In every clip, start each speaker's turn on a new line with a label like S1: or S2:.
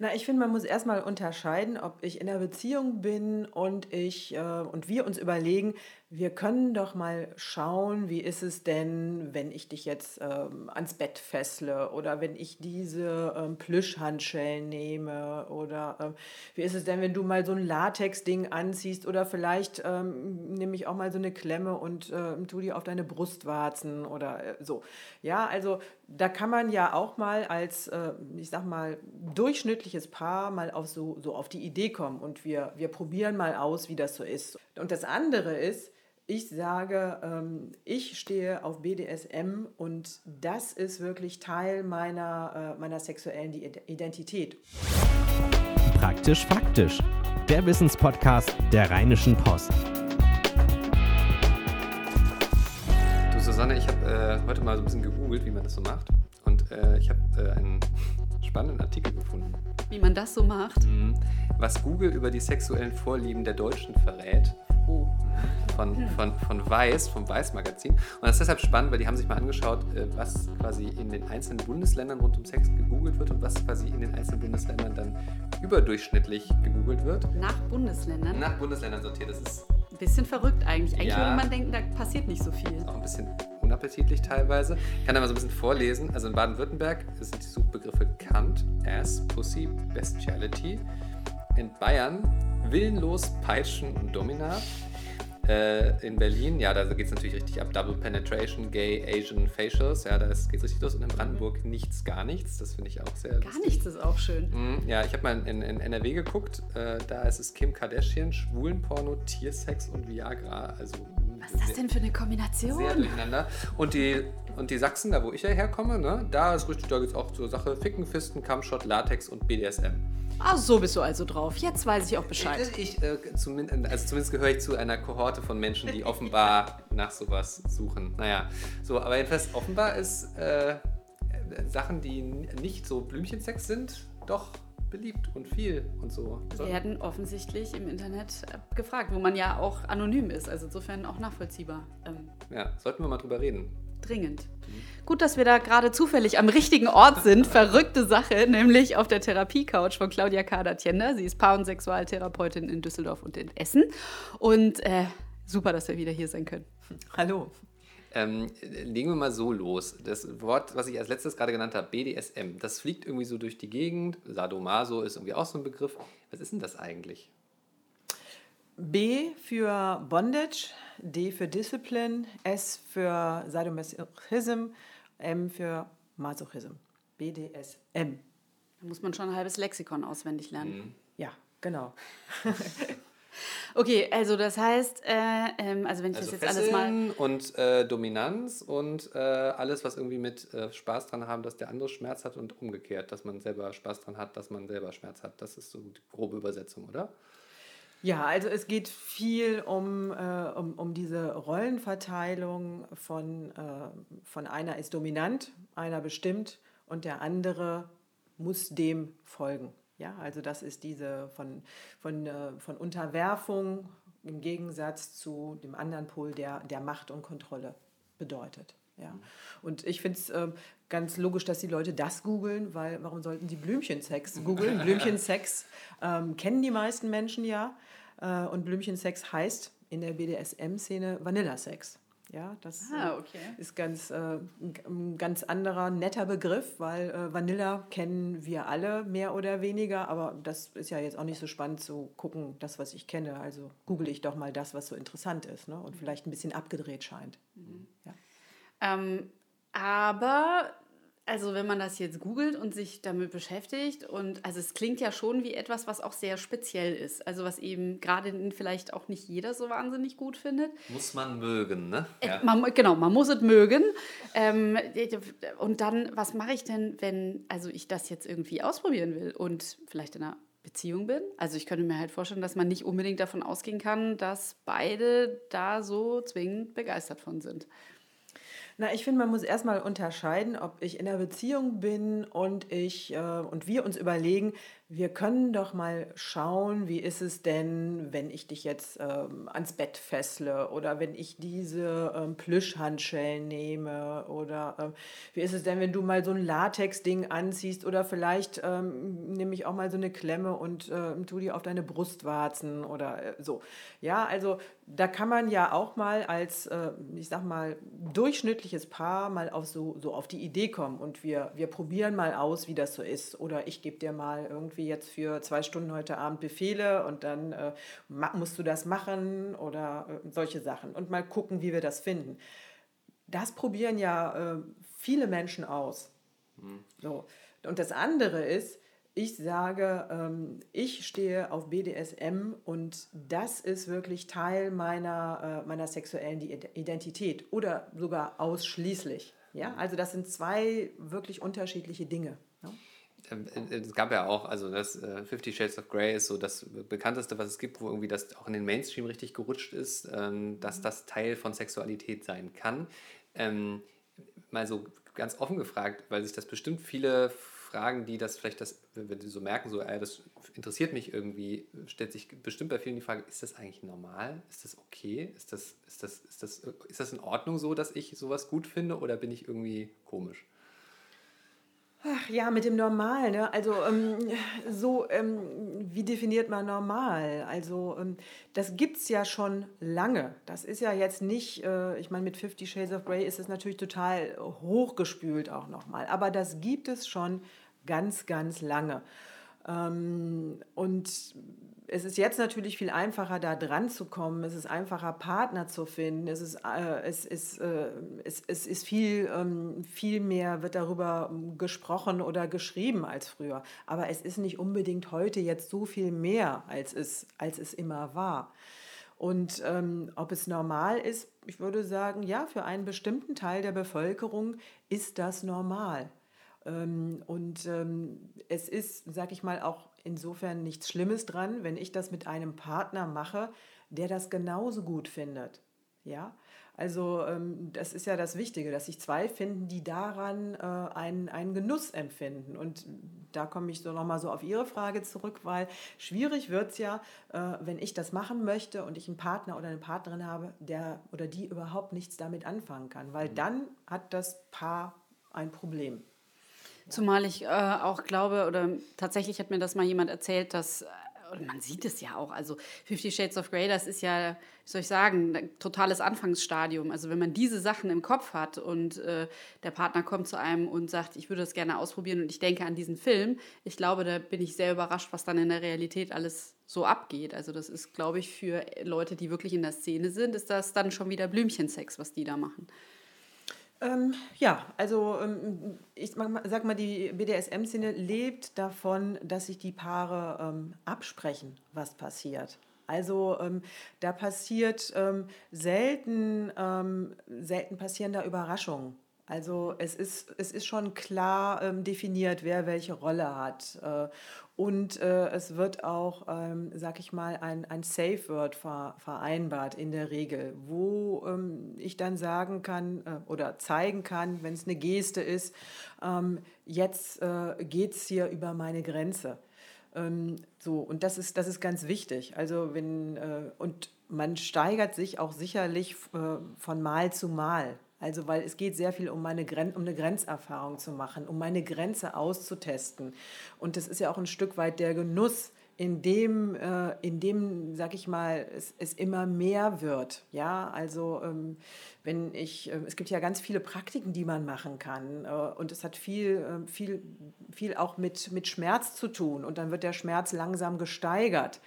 S1: Na, ich finde, man muss erstmal unterscheiden, ob ich in einer Beziehung bin und ich äh, und wir uns überlegen, wir können doch mal schauen, wie ist es denn, wenn ich dich jetzt ähm, ans Bett fessle oder wenn ich diese ähm, Plüschhandschellen nehme oder ähm, wie ist es denn, wenn du mal so ein Latex-Ding anziehst oder vielleicht ähm, nehme ich auch mal so eine Klemme und äh, tu die auf deine Brustwarzen oder äh, so. Ja, also da kann man ja auch mal als, äh, ich sag mal, durchschnittliches Paar mal auf so, so auf die Idee kommen und wir, wir probieren mal aus, wie das so ist. Und das andere ist, ich sage, ähm, ich stehe auf BDSM und das ist wirklich Teil meiner, äh, meiner sexuellen Identität.
S2: Praktisch faktisch. Der Wissenspodcast der Rheinischen Post.
S3: Du Susanne, ich habe äh, heute mal so ein bisschen gegoogelt, wie man das so macht. Und äh, ich habe äh, einen spannenden Artikel gefunden.
S4: Wie man das so macht?
S3: Mhm. Was Google über die sexuellen Vorlieben der Deutschen verrät. Oh von, von, von Weiß, vom Weiß-Magazin. Und das ist deshalb spannend, weil die haben sich mal angeschaut, äh, was quasi in den einzelnen Bundesländern rund um Sex gegoogelt wird und was quasi in den einzelnen Bundesländern dann überdurchschnittlich gegoogelt wird.
S4: Nach Bundesländern?
S3: Nach Bundesländern sortiert. Das ist
S4: ein bisschen verrückt eigentlich. Eigentlich ja, würde man denken, da passiert nicht so viel.
S3: Auch ein bisschen unappetitlich teilweise. Ich kann da mal so ein bisschen vorlesen. Also in Baden-Württemberg sind die Suchbegriffe Kant, Ass, Pussy, Bestiality. In Bayern willenlos, Peitschen und Domina. Äh, in Berlin, ja, da geht es natürlich richtig ab. Double Penetration, Gay, Asian Facials, ja, da geht es richtig los. Und in Brandenburg nichts, gar nichts. Das finde ich auch sehr
S4: Gar lustig. nichts ist auch schön.
S3: Mhm, ja, ich habe mal in, in, NRW geguckt. Äh, da ist es Kim Kardashian, Schwulenporno, Tiersex und Viagra. Also,
S4: Was ist das denn für eine Kombination?
S3: Sehr durcheinander. Und die, und die Sachsen, da wo ich ja herkomme, ne, da ist richtig, da geht es auch zur Sache Ficken, Fisten, Kampfshot, Latex und BDSM.
S4: Ah, so bist du also drauf. Jetzt weiß ich auch Bescheid.
S3: Ich, äh, zumindest, also zumindest gehöre ich zu einer Kohorte von Menschen, die offenbar nach sowas suchen. Naja, so, aber jedenfalls offenbar ist äh, Sachen, die nicht so Blümchensex sind, doch beliebt und viel und so.
S4: so. Werden offensichtlich im Internet äh, gefragt, wo man ja auch anonym ist, also insofern auch nachvollziehbar.
S3: Ähm. Ja, sollten wir mal drüber reden.
S4: Dringend. Gut, dass wir da gerade zufällig am richtigen Ort sind. Verrückte Sache, nämlich auf der Therapiecouch von Claudia Kader-Tjender. Sie ist Paar- und Sexualtherapeutin in Düsseldorf und in Essen. Und äh, super, dass wir wieder hier sein können.
S1: Hallo.
S3: Ähm, legen wir mal so los. Das Wort, was ich als letztes gerade genannt habe, BDSM, das fliegt irgendwie so durch die Gegend. Sadomaso ist irgendwie auch so ein Begriff. Was ist denn das eigentlich?
S1: B für Bondage, D für Discipline, S für Sadomasochism, M für Masochism. BDSM.
S4: Da muss man schon ein halbes Lexikon auswendig lernen. Mhm.
S1: Ja, genau.
S4: okay, also das heißt, äh, ähm, also wenn ich also das jetzt alles mal.
S3: Und äh, Dominanz und äh, alles, was irgendwie mit äh, Spaß dran haben, dass der andere Schmerz hat und umgekehrt, dass man selber Spaß dran hat, dass man selber Schmerz hat. Das ist so die grobe Übersetzung, oder?
S1: Ja, also es geht viel um, äh, um, um diese Rollenverteilung von, äh, von einer ist dominant, einer bestimmt und der andere muss dem folgen. Ja, also das ist diese von, von, äh, von Unterwerfung im Gegensatz zu dem anderen Pol, der, der Macht und Kontrolle bedeutet. Ja. Und ich finde es äh, ganz logisch, dass die Leute das googeln, weil warum sollten sie Blümchensex googeln? Blümchensex ähm, kennen die meisten Menschen ja. Äh, und Blümchensex heißt in der BDSM-Szene Vanillasex. Ja, das
S4: ah, okay.
S1: ist ganz, äh, ein ganz anderer, netter Begriff, weil äh, Vanilla kennen wir alle mehr oder weniger, aber das ist ja jetzt auch nicht so spannend zu gucken, das, was ich kenne. Also google ich doch mal das, was so interessant ist ne? und vielleicht ein bisschen abgedreht scheint. Mhm.
S4: Ja. Ähm, aber also wenn man das jetzt googelt und sich damit beschäftigt und also es klingt ja schon wie etwas, was auch sehr speziell ist. Also was eben gerade vielleicht auch nicht jeder so wahnsinnig gut findet.
S3: Muss man mögen, ne?
S4: Äh, ja. Man, genau, man muss es mögen. Ähm, und dann, was mache ich denn, wenn also ich das jetzt irgendwie ausprobieren will und vielleicht in einer Beziehung bin? Also ich könnte mir halt vorstellen, dass man nicht unbedingt davon ausgehen kann, dass beide da so zwingend begeistert von sind.
S1: Na, ich finde, man muss erstmal unterscheiden, ob ich in einer Beziehung bin und ich äh, und wir uns überlegen, wir können doch mal schauen, wie ist es denn, wenn ich dich jetzt ähm, ans Bett fessle oder wenn ich diese ähm, Plüschhandschellen nehme oder ähm, wie ist es denn, wenn du mal so ein Latex-Ding anziehst oder vielleicht ähm, nehme ich auch mal so eine Klemme und äh, tu die auf deine Brustwarzen oder äh, so. Ja, also da kann man ja auch mal als, äh, ich sag mal, durchschnittliches Paar mal auf so, so auf die Idee kommen und wir, wir probieren mal aus, wie das so ist oder ich gebe dir mal irgendwie irgendwie jetzt für zwei Stunden heute Abend Befehle und dann äh, musst du das machen oder äh, solche Sachen und mal gucken, wie wir das finden. Das probieren ja äh, viele Menschen aus. Mhm. So. Und das andere ist, ich sage, ähm, ich stehe auf BDSM und das ist wirklich Teil meiner, äh, meiner sexuellen Identität oder sogar ausschließlich. Ja? Also das sind zwei wirklich unterschiedliche Dinge.
S3: Ähm, äh, es gab ja auch, also das äh, Fifty Shades of Grey ist so das bekannteste, was es gibt, wo irgendwie das auch in den Mainstream richtig gerutscht ist, ähm, dass mhm. das Teil von Sexualität sein kann. Ähm, mal so ganz offen gefragt, weil sich das bestimmt viele Fragen, die das vielleicht das, wenn sie so merken, so, äh, das interessiert mich irgendwie, stellt sich bestimmt bei vielen die Frage, ist das eigentlich normal? Ist das okay? Ist das, ist das, ist das, ist das in Ordnung so, dass ich sowas gut finde oder bin ich irgendwie komisch?
S1: Ach ja, mit dem Normal, ne? Also ähm, so, ähm, wie definiert man normal? Also ähm, das gibt es ja schon lange. Das ist ja jetzt nicht, äh, ich meine, mit Fifty Shades of Grey ist es natürlich total hochgespült auch nochmal. Aber das gibt es schon ganz, ganz lange. Ähm, und es ist jetzt natürlich viel einfacher, da dran zu kommen. Es ist einfacher, Partner zu finden. Es ist, äh, es ist, äh, es, es ist viel, ähm, viel mehr, wird darüber gesprochen oder geschrieben als früher. Aber es ist nicht unbedingt heute jetzt so viel mehr, als es, als es immer war. Und ähm, ob es normal ist, ich würde sagen, ja, für einen bestimmten Teil der Bevölkerung ist das normal. Ähm, und ähm, es ist, sag ich mal, auch insofern nichts Schlimmes dran, wenn ich das mit einem Partner mache, der das genauso gut findet. Ja, also ähm, das ist ja das Wichtige, dass sich zwei finden, die daran äh, einen, einen Genuss empfinden. Und da komme ich so nochmal so auf Ihre Frage zurück, weil schwierig wird es ja, äh, wenn ich das machen möchte und ich einen Partner oder eine Partnerin habe, der oder die überhaupt nichts damit anfangen kann, weil mhm. dann hat das Paar ein Problem.
S4: Zumal ich äh, auch glaube, oder tatsächlich hat mir das mal jemand erzählt, dass, äh, und man sieht es ja auch, also Fifty Shades of Grey, das ist ja, wie soll ich sagen, ein totales Anfangsstadium. Also wenn man diese Sachen im Kopf hat und äh, der Partner kommt zu einem und sagt, ich würde das gerne ausprobieren und ich denke an diesen Film, ich glaube, da bin ich sehr überrascht, was dann in der Realität alles so abgeht. Also das ist, glaube ich, für Leute, die wirklich in der Szene sind, ist das dann schon wieder Blümchensex, was die da machen.
S1: Ähm, ja, also ähm, ich sag mal, die BDSM-Szene lebt davon, dass sich die Paare ähm, absprechen, was passiert. Also ähm, da passiert ähm, selten, selten passieren da Überraschungen. Also es ist, es ist schon klar ähm, definiert, wer welche Rolle hat. Äh, und äh, es wird auch, ähm, sag ich mal, ein, ein Safe Word ver, vereinbart in der Regel, wo ähm, ich dann sagen kann äh, oder zeigen kann, wenn es eine Geste ist, ähm, jetzt äh, geht es hier über meine Grenze. Ähm, so, und das ist, das ist ganz wichtig. Also wenn, äh, und man steigert sich auch sicherlich äh, von Mal zu Mal. Also, weil es geht sehr viel um, meine Gren um eine Grenzerfahrung zu machen, um meine Grenze auszutesten. Und das ist ja auch ein Stück weit der Genuss, in dem, äh, in dem sag ich mal, es, es immer mehr wird. Ja, also ähm, wenn ich, äh, es gibt ja ganz viele Praktiken, die man machen kann. Äh, und es hat viel, äh, viel, viel auch mit, mit Schmerz zu tun. Und dann wird der Schmerz langsam gesteigert.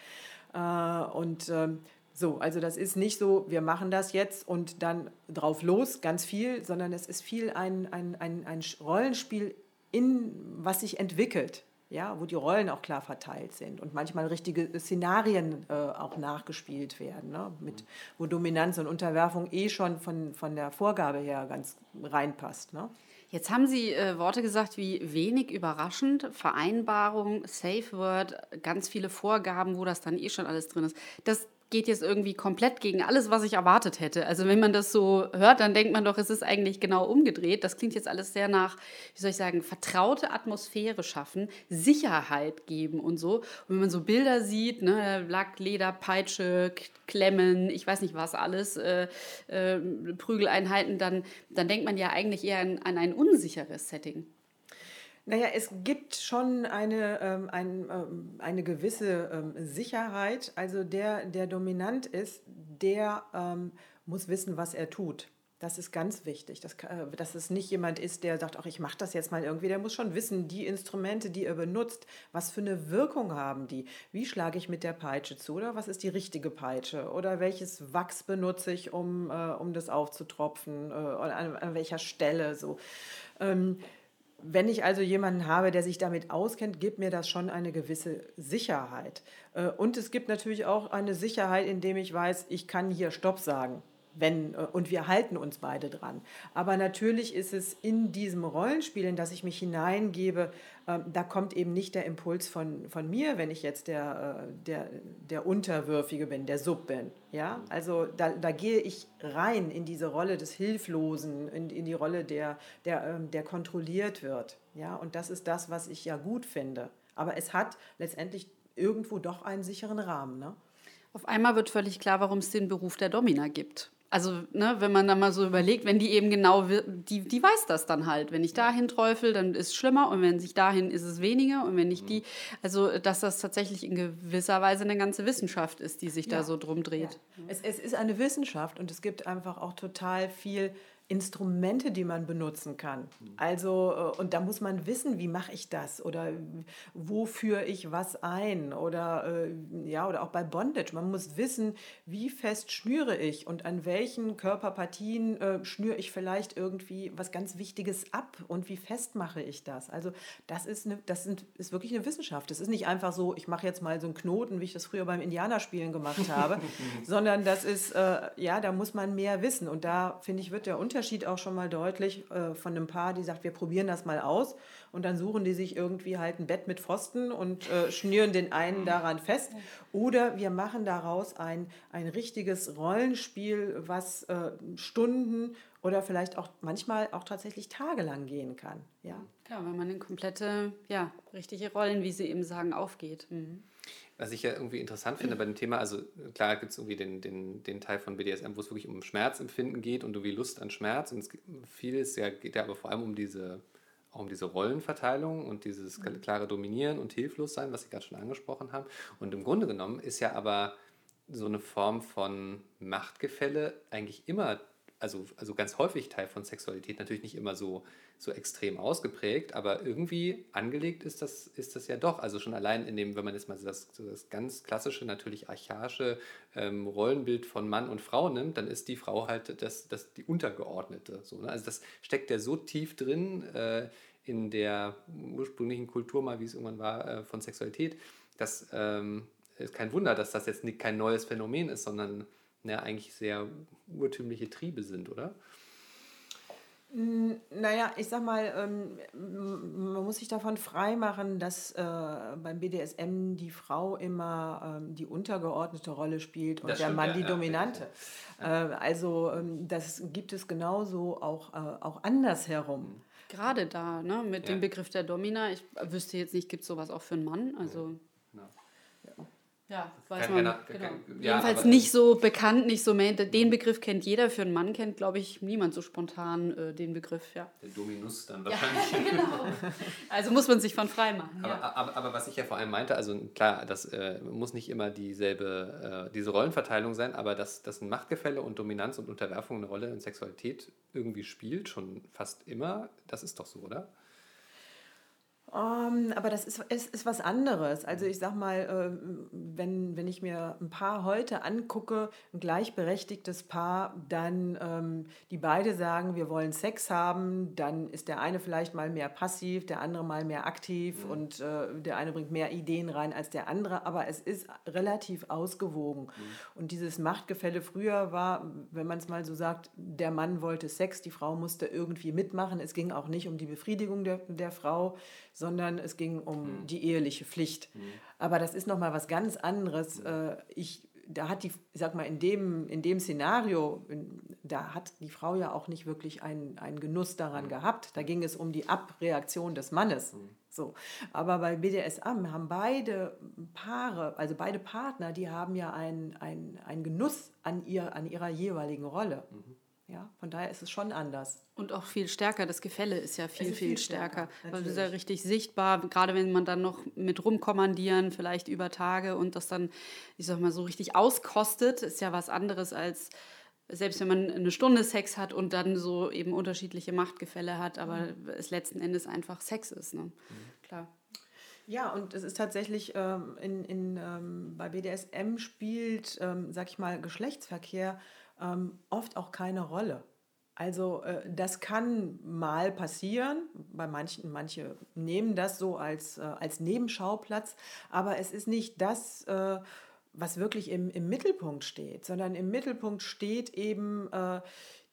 S1: Äh, und ähm, so, also das ist nicht so, wir machen das jetzt und dann drauf los, ganz viel, sondern es ist viel ein, ein, ein, ein Rollenspiel, in, was sich entwickelt, ja, wo die Rollen auch klar verteilt sind und manchmal richtige Szenarien äh, auch nachgespielt werden, ne, mit, wo Dominanz und Unterwerfung eh schon von, von der Vorgabe her ganz reinpasst. Ne.
S4: Jetzt haben Sie äh, Worte gesagt wie wenig überraschend, Vereinbarung, Safe Word, ganz viele Vorgaben, wo das dann eh schon alles drin ist. Das geht jetzt irgendwie komplett gegen alles, was ich erwartet hätte. Also wenn man das so hört, dann denkt man doch, es ist eigentlich genau umgedreht. Das klingt jetzt alles sehr nach, wie soll ich sagen, vertraute Atmosphäre schaffen, Sicherheit geben und so. Und wenn man so Bilder sieht, ne, Lack, Leder, Peitsche, Klemmen, ich weiß nicht was alles, äh, äh, Prügeleinheiten, dann, dann denkt man ja eigentlich eher an, an ein unsicheres Setting.
S1: Naja, es gibt schon eine, ähm, ein, ähm, eine gewisse ähm, Sicherheit. Also der, der dominant ist, der ähm, muss wissen, was er tut. Das ist ganz wichtig, dass, äh, dass es nicht jemand ist, der sagt, ach, ich mache das jetzt mal irgendwie. Der muss schon wissen, die Instrumente, die er benutzt, was für eine Wirkung haben die? Wie schlage ich mit der Peitsche zu? Oder was ist die richtige Peitsche? Oder welches Wachs benutze ich, um, äh, um das aufzutropfen? Äh, an, an welcher Stelle? So. Ähm, wenn ich also jemanden habe, der sich damit auskennt, gibt mir das schon eine gewisse Sicherheit. Äh, und es gibt natürlich auch eine Sicherheit, indem ich weiß, ich kann hier Stopp sagen wenn, äh, und wir halten uns beide dran. Aber natürlich ist es in diesem Rollenspiel, in das ich mich hineingebe, äh, da kommt eben nicht der Impuls von, von mir, wenn ich jetzt der, äh, der, der Unterwürfige bin, der Sub bin. Ja? Also da, da gehe ich rein in diese Rolle des Hilflosen, in, in die Rolle, der, der, ähm, der kontrolliert wird. Ja? Und das ist das, was ich ja gut finde. Aber es hat letztendlich irgendwo doch einen sicheren Rahmen. Ne?
S4: Auf einmal wird völlig klar, warum es den Beruf der Domina gibt. Also, ne, wenn man da mal so überlegt, wenn die eben genau, die, die weiß das dann halt. Wenn ich dahin träufel, dann ist es schlimmer und wenn sich dahin ist es weniger und wenn nicht die, also dass das tatsächlich in gewisser Weise eine ganze Wissenschaft ist, die sich ja. da so drum dreht.
S1: Ja. Es, es ist eine Wissenschaft und es gibt einfach auch total viel Instrumente, die man benutzen kann. Also, äh, und da muss man wissen, wie mache ich das oder wo führe ich was ein oder, äh, ja, oder auch bei Bondage. Man muss wissen, wie fest schnüre ich und an welchen Körperpartien äh, schnüre ich vielleicht irgendwie was ganz Wichtiges ab und wie fest mache ich das. Also, das ist, eine, das sind, ist wirklich eine Wissenschaft. Das ist nicht einfach so, ich mache jetzt mal so einen Knoten, wie ich das früher beim Indianerspielen gemacht habe, sondern das ist, äh, ja, da muss man mehr wissen. Und da, finde ich, wird der Unterschied Unterschied auch schon mal deutlich äh, von einem Paar, die sagt, wir probieren das mal aus. Und dann suchen die sich irgendwie halt ein Bett mit Pfosten und äh, schnüren den einen daran fest. Oder wir machen daraus ein, ein richtiges Rollenspiel, was äh, Stunden oder vielleicht auch manchmal auch tatsächlich tagelang gehen kann. Ja,
S4: Klar, wenn man in komplette, ja, richtige Rollen, wie Sie eben sagen, aufgeht. Mhm.
S3: Was ich ja irgendwie interessant finde bei dem Thema, also klar gibt es irgendwie den, den, den Teil von BDSM, wo es wirklich um Schmerzempfinden geht und irgendwie Lust an Schmerz. Und es vieles ja, geht ja aber vor allem um diese, auch um diese Rollenverteilung und dieses mhm. klare Dominieren und Hilflossein, was Sie gerade schon angesprochen haben. Und im Grunde genommen ist ja aber so eine Form von Machtgefälle eigentlich immer also, also ganz häufig Teil von Sexualität, natürlich nicht immer so, so extrem ausgeprägt, aber irgendwie angelegt ist das, ist das ja doch. Also schon allein in dem, wenn man jetzt mal das, das ganz klassische, natürlich archaische ähm, Rollenbild von Mann und Frau nimmt, dann ist die Frau halt das, das die Untergeordnete. So, ne? Also das steckt ja so tief drin äh, in der ursprünglichen Kultur mal, wie es irgendwann war, äh, von Sexualität, dass ähm, ist kein Wunder, dass das jetzt nicht, kein neues Phänomen ist, sondern ja, eigentlich sehr urtümliche Triebe sind, oder?
S1: Naja, ich sag mal, ähm, man muss sich davon freimachen, dass äh, beim BDSM die Frau immer ähm, die untergeordnete Rolle spielt und das der stimmt, Mann ja, die ja, dominante. Ja. Äh, also ähm, das gibt es genauso auch, äh, auch andersherum.
S4: Gerade da, ne, mit dem Begriff der Domina, ich wüsste jetzt nicht, gibt es sowas auch für einen Mann? Also. Ja, weiß man. Keiner, genau. Kein, ja, Jedenfalls nicht so bekannt, nicht so mehr. Den Begriff kennt jeder. Für einen Mann kennt, glaube ich, niemand so spontan äh, den Begriff. Ja.
S3: Der Dominus dann wahrscheinlich. Ja,
S4: genau. Also muss man sich von frei machen.
S3: Aber, ja. aber, aber, was ich ja vor allem meinte, also klar, das äh, muss nicht immer dieselbe, äh, diese Rollenverteilung sein, aber dass, dass ein Machtgefälle und Dominanz und Unterwerfung eine Rolle in Sexualität irgendwie spielt, schon fast immer, das ist doch so, oder?
S1: Um, ähm, aber das ist, ist, ist was anderes. Also ich sag mal, äh, wenn, wenn ich mir ein Paar heute angucke, ein gleichberechtigtes Paar, dann ähm, die beide sagen, wir wollen Sex haben, dann ist der eine vielleicht mal mehr passiv, der andere mal mehr aktiv mhm. und äh, der eine bringt mehr Ideen rein als der andere, aber es ist relativ ausgewogen. Mhm. Und dieses Machtgefälle früher war, wenn man es mal so sagt, der Mann wollte Sex, die Frau musste irgendwie mitmachen. Es ging auch nicht um die Befriedigung der, der Frau, sondern es ging um mhm. die eheliche Pflicht. Mhm. Aber das ist nochmal was ganz anderes. Mhm. Äh, ich da hat die, ich sag mal, in dem, in dem Szenario, da hat die Frau ja auch nicht wirklich einen, einen Genuss daran gehabt. Da ging es um die Abreaktion des Mannes. So. Aber bei BDSM haben beide Paare, also beide Partner, die haben ja einen, einen, einen Genuss an, ihr, an ihrer jeweiligen Rolle. Mhm. Ja, von daher ist es schon anders.
S4: Und auch viel stärker. Das Gefälle ist ja viel, ist viel, viel, stärker. stärker weil es ist ja richtig sichtbar, gerade wenn man dann noch mit rumkommandieren, vielleicht über Tage und das dann, ich sag mal, so richtig auskostet, ist ja was anderes als selbst wenn man eine Stunde Sex hat und dann so eben unterschiedliche Machtgefälle hat, aber mhm. es letzten Endes einfach Sex ist. Ne? Mhm. Klar.
S1: Ja, und es ist tatsächlich ähm, in, in, ähm, bei BDSM spielt, ähm, sag ich mal, Geschlechtsverkehr ähm, oft auch keine Rolle. Also äh, das kann mal passieren, bei manchen, manche nehmen das so als, äh, als Nebenschauplatz, aber es ist nicht das, äh, was wirklich im, im Mittelpunkt steht, sondern im Mittelpunkt steht eben, äh,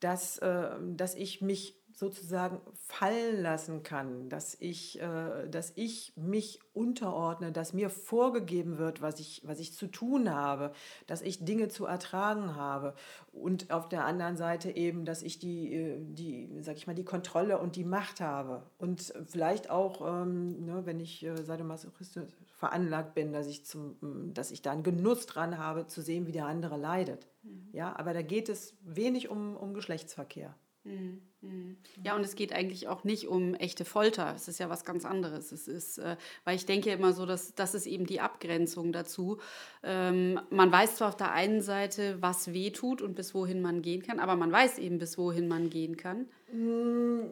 S1: dass, äh, dass ich mich sozusagen fallen lassen kann, dass ich, äh, dass ich mich unterordne, dass mir vorgegeben wird, was ich, was ich zu tun habe, dass ich Dinge zu ertragen habe und auf der anderen Seite eben, dass ich die, äh, die sag ich mal, die Kontrolle und die Macht habe und vielleicht auch, ähm, ne, wenn ich äh, sadomasochistisch veranlagt bin, dass ich, zum, dass ich da einen Genuss dran habe, zu sehen, wie der andere leidet. Mhm. Ja, aber da geht es wenig um, um Geschlechtsverkehr.
S4: Mhm. Mhm. Ja, und es geht eigentlich auch nicht um echte Folter. Es ist ja was ganz anderes. Es ist, äh, weil ich denke immer so, dass das ist eben die Abgrenzung dazu. Ähm, man weiß zwar auf der einen Seite, was weh tut und bis wohin man gehen kann, aber man weiß eben, bis wohin man gehen kann.
S1: Mm,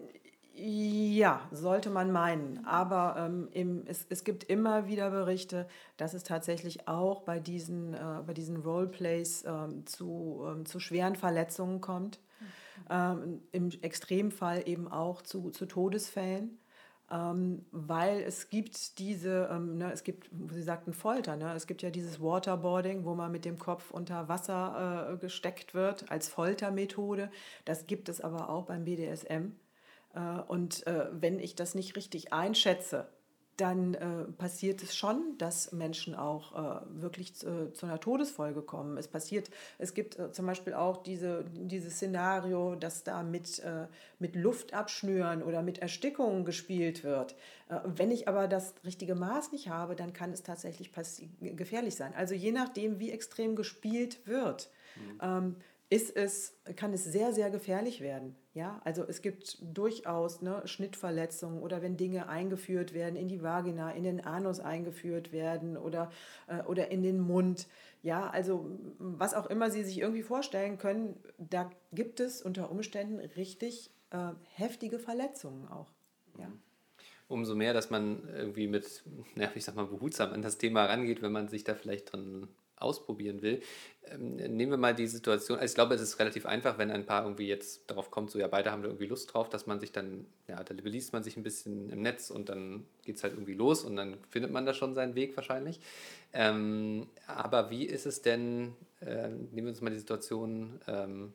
S1: ja, sollte man meinen. Aber ähm, im, es, es gibt immer wieder Berichte, dass es tatsächlich auch bei diesen, äh, bei diesen Roleplays ähm, zu, ähm, zu schweren Verletzungen kommt ähm, im Extremfall eben auch zu, zu Todesfällen. Ähm, weil es gibt diese, ähm, ne, es gibt, Sie sagten Folter, ne? es gibt ja dieses Waterboarding, wo man mit dem Kopf unter Wasser äh, gesteckt wird als Foltermethode. Das gibt es aber auch beim BDSM. Äh, und äh, wenn ich das nicht richtig einschätze, dann äh, passiert es schon, dass Menschen auch äh, wirklich zu, zu, einer Todesfolge kommen. Es passiert, es gibt äh, zum Beispiel auch diese, dieses Szenario, dass da mit, äh, mit Luft abschnüren oder mit Erstickungen gespielt wird. Äh, wenn ich aber das richtige Maß nicht habe, dann kann es tatsächlich gefährlich sein. Also je nachdem, wie extrem gespielt wird. Mhm. Ähm, ist es, kann es sehr, sehr gefährlich werden. Ja, also es gibt durchaus ne, Schnittverletzungen oder wenn Dinge eingeführt werden in die Vagina, in den Anus eingeführt werden oder, äh, oder in den Mund. Ja, also was auch immer Sie sich irgendwie vorstellen können, da gibt es unter Umständen richtig äh, heftige Verletzungen auch. Ja.
S3: Umso mehr, dass man irgendwie mit, ja, ich sag mal, behutsam an das Thema rangeht, wenn man sich da vielleicht dran ausprobieren will. Ähm, nehmen wir mal die Situation, also ich glaube, es ist relativ einfach, wenn ein Paar irgendwie jetzt darauf kommt, so ja, beide haben da irgendwie Lust drauf, dass man sich dann, ja, da beliest man sich ein bisschen im Netz und dann geht es halt irgendwie los und dann findet man da schon seinen Weg wahrscheinlich. Ähm, aber wie ist es denn, äh, nehmen wir uns mal die Situation, ähm,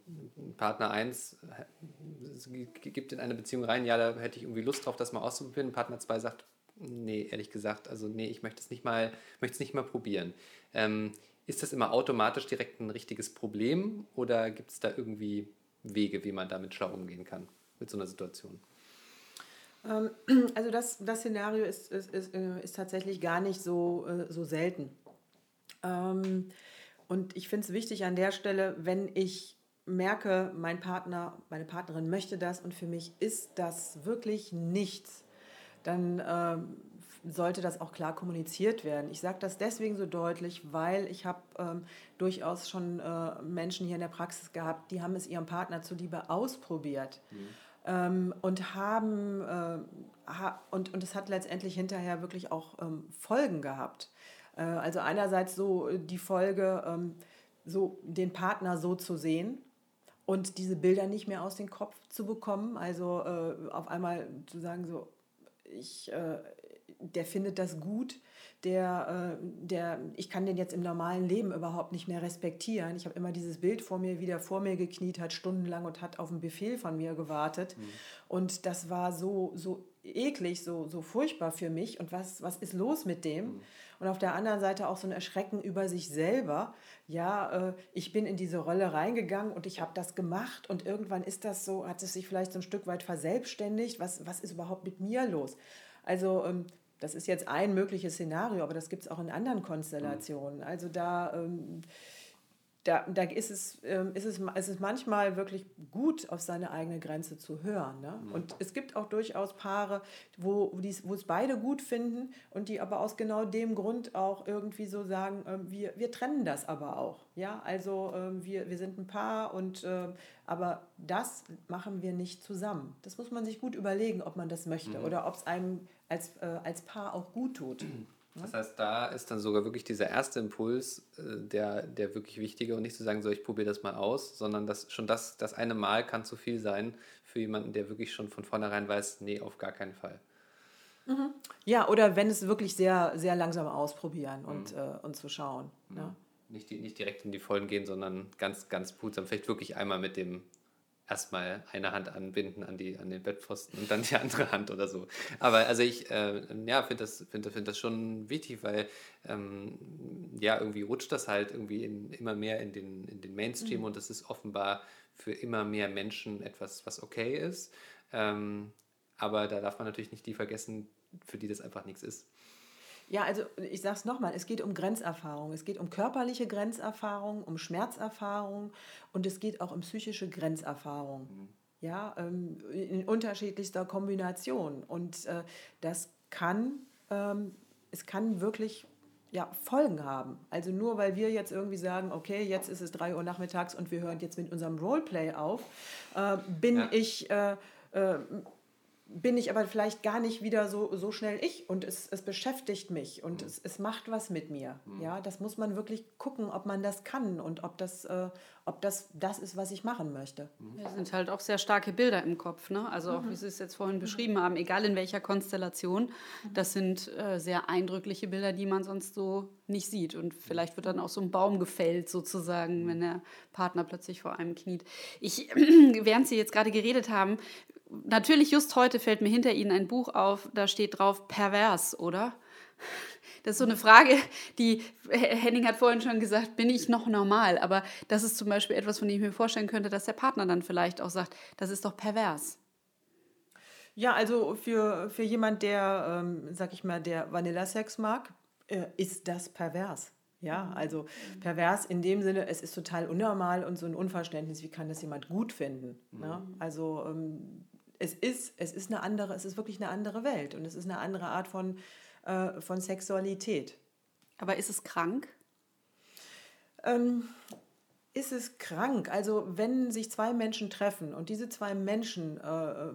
S3: Partner 1 äh, gibt in eine Beziehung rein, ja, da hätte ich irgendwie Lust drauf, das mal auszuprobieren, Partner 2 sagt, nee, ehrlich gesagt, also nee, ich möchte es nicht mal, möchte es nicht mal probieren. Ähm, ist das immer automatisch direkt ein richtiges Problem oder gibt es da irgendwie Wege, wie man damit schlau umgehen kann mit so einer Situation?
S1: Ähm, also das, das Szenario ist, ist, ist, äh, ist tatsächlich gar nicht so, äh, so selten. Ähm, und ich finde es wichtig an der Stelle, wenn ich merke, mein Partner, meine Partnerin möchte das und für mich ist das wirklich nichts, dann ähm, sollte das auch klar kommuniziert werden. Ich sage das deswegen so deutlich, weil ich habe ähm, durchaus schon äh, Menschen hier in der Praxis gehabt, die haben es ihrem Partner zuliebe ausprobiert. Mhm. Ähm, und haben äh, ha und, und es hat letztendlich hinterher wirklich auch ähm, Folgen gehabt. Äh, also einerseits so die Folge, ähm, so den Partner so zu sehen, und diese Bilder nicht mehr aus dem Kopf zu bekommen. Also äh, auf einmal zu sagen, so, ich, äh, der findet das gut, der, äh, der, ich kann den jetzt im normalen Leben überhaupt nicht mehr respektieren. Ich habe immer dieses Bild vor mir, wie der vor mir gekniet hat, stundenlang und hat auf einen Befehl von mir gewartet. Mhm. Und das war so, so eklig, so, so furchtbar für mich und was, was ist los mit dem? Mhm. Und auf der anderen Seite auch so ein Erschrecken über sich selber. Ja, äh, ich bin in diese Rolle reingegangen und ich habe das gemacht und irgendwann ist das so, hat es sich vielleicht so ein Stück weit verselbstständigt. Was, was ist überhaupt mit mir los? Also ähm, das ist jetzt ein mögliches Szenario, aber das gibt es auch in anderen Konstellationen. Mhm. Also da... Ähm, da, da ist, es, ähm, ist, es, ist es manchmal wirklich gut, auf seine eigene Grenze zu hören. Ne? Mhm. Und es gibt auch durchaus Paare, wo, wo es beide gut finden und die aber aus genau dem Grund auch irgendwie so sagen, äh, wir, wir trennen das aber auch. Ja? Also äh, wir, wir sind ein Paar, und, äh, aber das machen wir nicht zusammen. Das muss man sich gut überlegen, ob man das möchte mhm. oder ob es einem als, äh, als Paar auch gut tut.
S3: Das heißt, da ist dann sogar wirklich dieser erste Impuls äh, der, der wirklich wichtige und nicht zu sagen, so ich probiere das mal aus, sondern das, schon das, das eine Mal kann zu viel sein für jemanden, der wirklich schon von vornherein weiß, nee, auf gar keinen Fall.
S1: Mhm. Ja, oder wenn es wirklich sehr, sehr langsam ausprobieren und, mhm. äh, und zu schauen. Mhm. Ja.
S3: Nicht, nicht direkt in die Vollen gehen, sondern ganz, ganz putzam. Vielleicht wirklich einmal mit dem erstmal eine Hand anbinden an, die, an den Bettpfosten und dann die andere Hand oder so. Aber also ich äh, ja, finde das, find, find das schon wichtig, weil ähm, ja, irgendwie rutscht das halt irgendwie in, immer mehr in den, in den Mainstream mhm. und das ist offenbar für immer mehr Menschen etwas, was okay ist. Ähm, aber da darf man natürlich nicht die vergessen, für die das einfach nichts ist.
S1: Ja, also ich sage es nochmal, es geht um Grenzerfahrung. Es geht um körperliche Grenzerfahrung, um Schmerzerfahrung und es geht auch um psychische Grenzerfahrung. Mhm. Ja, ähm, in unterschiedlichster Kombination. Und äh, das kann, ähm, es kann wirklich ja, Folgen haben. Also nur weil wir jetzt irgendwie sagen, okay, jetzt ist es 3 Uhr nachmittags und wir hören jetzt mit unserem Roleplay auf, äh, bin ja. ich... Äh, äh bin ich aber vielleicht gar nicht wieder so, so schnell ich und es, es beschäftigt mich und mhm. es, es macht was mit mir. Mhm. Ja, das muss man wirklich gucken, ob man das kann und ob das, äh, ob das das ist, was ich machen möchte.
S4: Mhm. Es sind halt auch sehr starke Bilder im Kopf, ne? Also auch, mhm. wie Sie es jetzt vorhin beschrieben haben, egal in welcher Konstellation, mhm. das sind äh, sehr eindrückliche Bilder, die man sonst so nicht sieht. Und vielleicht wird dann auch so ein Baum gefällt, sozusagen, wenn der Partner plötzlich vor einem kniet. Ich, während Sie jetzt gerade geredet haben, natürlich just heute fällt mir hinter Ihnen ein Buch auf, da steht drauf pervers, oder? Das ist so eine Frage, die Henning hat vorhin schon gesagt, bin ich noch normal? Aber das ist zum Beispiel etwas, von dem ich mir vorstellen könnte, dass der Partner dann vielleicht auch sagt, das ist doch pervers.
S1: Ja, also für, für jemand, der, ähm, sag ich mal, der Vanilla-Sex mag, äh, ist das pervers. Ja, mhm. also pervers in dem Sinne, es ist total unnormal und so ein Unverständnis, wie kann das jemand gut finden? Ne? Mhm. Ne? Also ähm, es ist, es ist eine andere, es ist wirklich eine andere Welt und es ist eine andere Art von, äh, von Sexualität.
S4: Aber ist es krank?
S1: Ähm, ist es krank? Also wenn sich zwei Menschen treffen und diese zwei Menschen äh,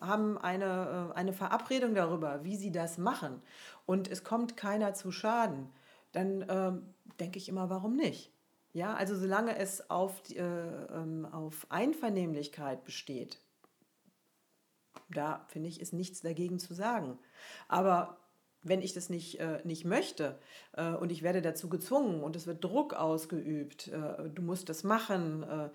S1: haben eine, äh, eine Verabredung darüber, wie sie das machen und es kommt keiner zu Schaden, dann äh, denke ich immer, warum nicht? Ja, also solange es auf, äh, ähm, auf Einvernehmlichkeit besteht, da finde ich, ist nichts dagegen zu sagen. Aber wenn ich das nicht, äh, nicht möchte äh, und ich werde dazu gezwungen und es wird Druck ausgeübt, äh, du musst das machen, äh,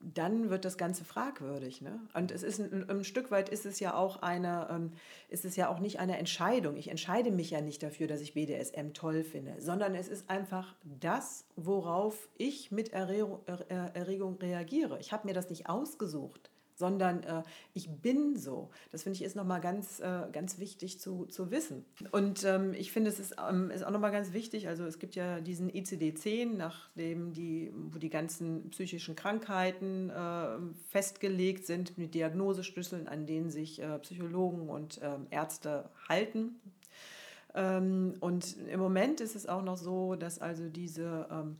S1: dann wird das Ganze fragwürdig. Ne? Und es ist ein, ein, Stück weit ist es ja auch eine, ähm, ist es ja auch nicht eine Entscheidung. Ich entscheide mich ja nicht dafür, dass ich BDSM toll finde, sondern es ist einfach das, worauf ich mit Erregung, Erregung reagiere. Ich habe mir das nicht ausgesucht sondern äh, ich bin so. Das finde ich ist nochmal ganz, äh, ganz wichtig zu, zu wissen. Und ähm, ich finde, es ist, ähm, ist auch nochmal ganz wichtig, also es gibt ja diesen ICD-10, nachdem die, wo die ganzen psychischen Krankheiten äh, festgelegt sind mit Diagnoseschlüsseln, an denen sich äh, Psychologen und ähm, Ärzte halten. Ähm, und im Moment ist es auch noch so, dass also diese ähm,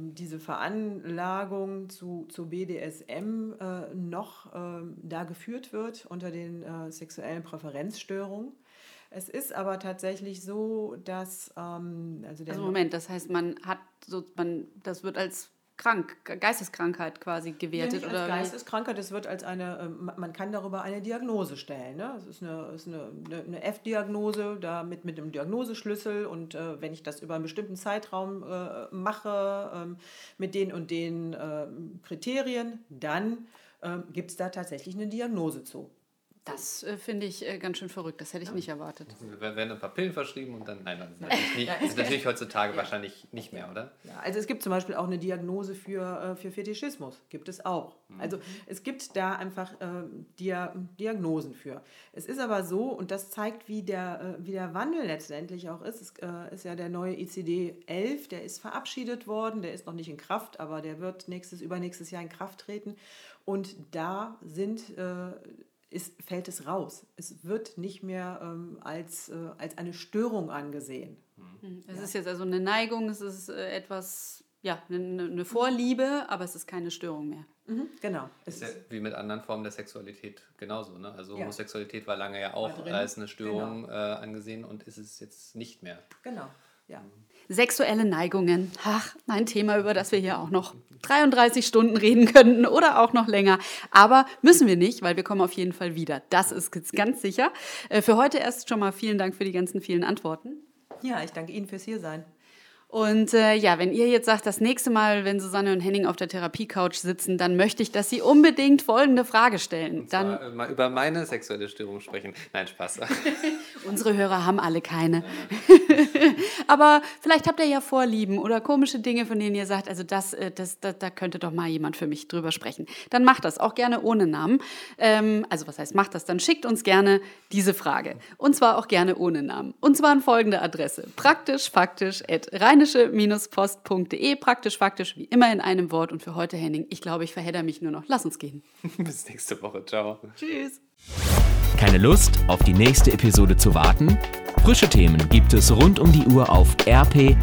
S1: diese Veranlagung zu, zu BDSM äh, noch äh, da geführt wird unter den äh, sexuellen Präferenzstörungen. Es ist aber tatsächlich so, dass
S4: ähm, also, also Moment, das heißt, man hat so, man, das wird als krank, Geisteskrankheit quasi gewertet?
S1: Ja,
S4: oder
S1: Geisteskrankheit, es wird als eine, ähm, man kann darüber eine Diagnose stellen. Ne? Es ist eine, ist eine, eine F-Diagnose, da mit, mit einem Diagnoseschlüssel und äh, wenn ich das über einen bestimmten Zeitraum äh, mache, äh, mit den und den ähm, Kriterien, dann ähm, gibt es da tatsächlich eine Diagnose zu.
S4: Das äh, finde ich äh, ganz schön verrückt. Das hätte ich nicht erwartet.
S3: Wir werden ein paar Pillen verschrieben und dann. Nein, das ist natürlich, nicht, ist natürlich heutzutage wahrscheinlich nicht mehr, oder?
S1: Ja, also es gibt zum Beispiel auch eine Diagnose für, äh, für Fetischismus. Gibt es auch. Also es gibt da einfach äh, Dia Diagnosen für. Es ist aber so, und das zeigt, wie der, äh, wie der Wandel letztendlich auch ist. Es ist ja der neue ICD-11, der ist verabschiedet worden, der ist noch nicht in Kraft, aber der wird nächstes, übernächstes Jahr in Kraft treten. Und da sind ist, fällt es raus. Es wird nicht mehr ähm, als, äh, als eine Störung angesehen.
S4: Hm, es ja. ist jetzt also eine Neigung, es ist äh, etwas, ja, eine, eine, Vorliebe, aber es ist keine Störung mehr.
S1: Mhm, genau.
S3: Es ist ja wie mit anderen Formen der Sexualität genauso. Ne? Also ja. Homosexualität war lange ja auch als eine Störung genau. äh, angesehen und ist es jetzt nicht mehr.
S1: Genau, ja.
S4: Mhm. Sexuelle Neigungen. Ach, ein Thema, über das wir hier auch noch 33 Stunden reden könnten oder auch noch länger. Aber müssen wir nicht, weil wir kommen auf jeden Fall wieder. Das ist ganz sicher. Äh, für heute erst schon mal vielen Dank für die ganzen vielen Antworten.
S1: Ja, ich danke Ihnen fürs Hiersein.
S4: Und äh, ja, wenn ihr jetzt sagt, das nächste Mal, wenn Susanne und Henning auf der Therapiecouch sitzen, dann möchte ich, dass sie unbedingt folgende Frage stellen. Und
S3: dann äh, mal über meine sexuelle Störung sprechen. Nein, Spaß.
S4: Unsere Hörer haben alle keine. Aber vielleicht habt ihr ja Vorlieben oder komische Dinge, von denen ihr sagt, also das, äh, das, das, da könnte doch mal jemand für mich drüber sprechen. Dann macht das, auch gerne ohne Namen. Ähm, also was heißt macht das? Dann schickt uns gerne diese Frage. Und zwar auch gerne ohne Namen. Und zwar an folgende Adresse. Praktisch, faktisch, at reine rheinische-post.de. Praktisch, faktisch, wie immer in einem Wort. Und für heute, Henning, ich glaube, ich verhedder mich nur noch. Lass uns gehen.
S3: Bis nächste Woche. Ciao.
S4: Tschüss.
S2: Keine Lust, auf die nächste Episode zu warten? Frische Themen gibt es rund um die Uhr auf rp-online.de.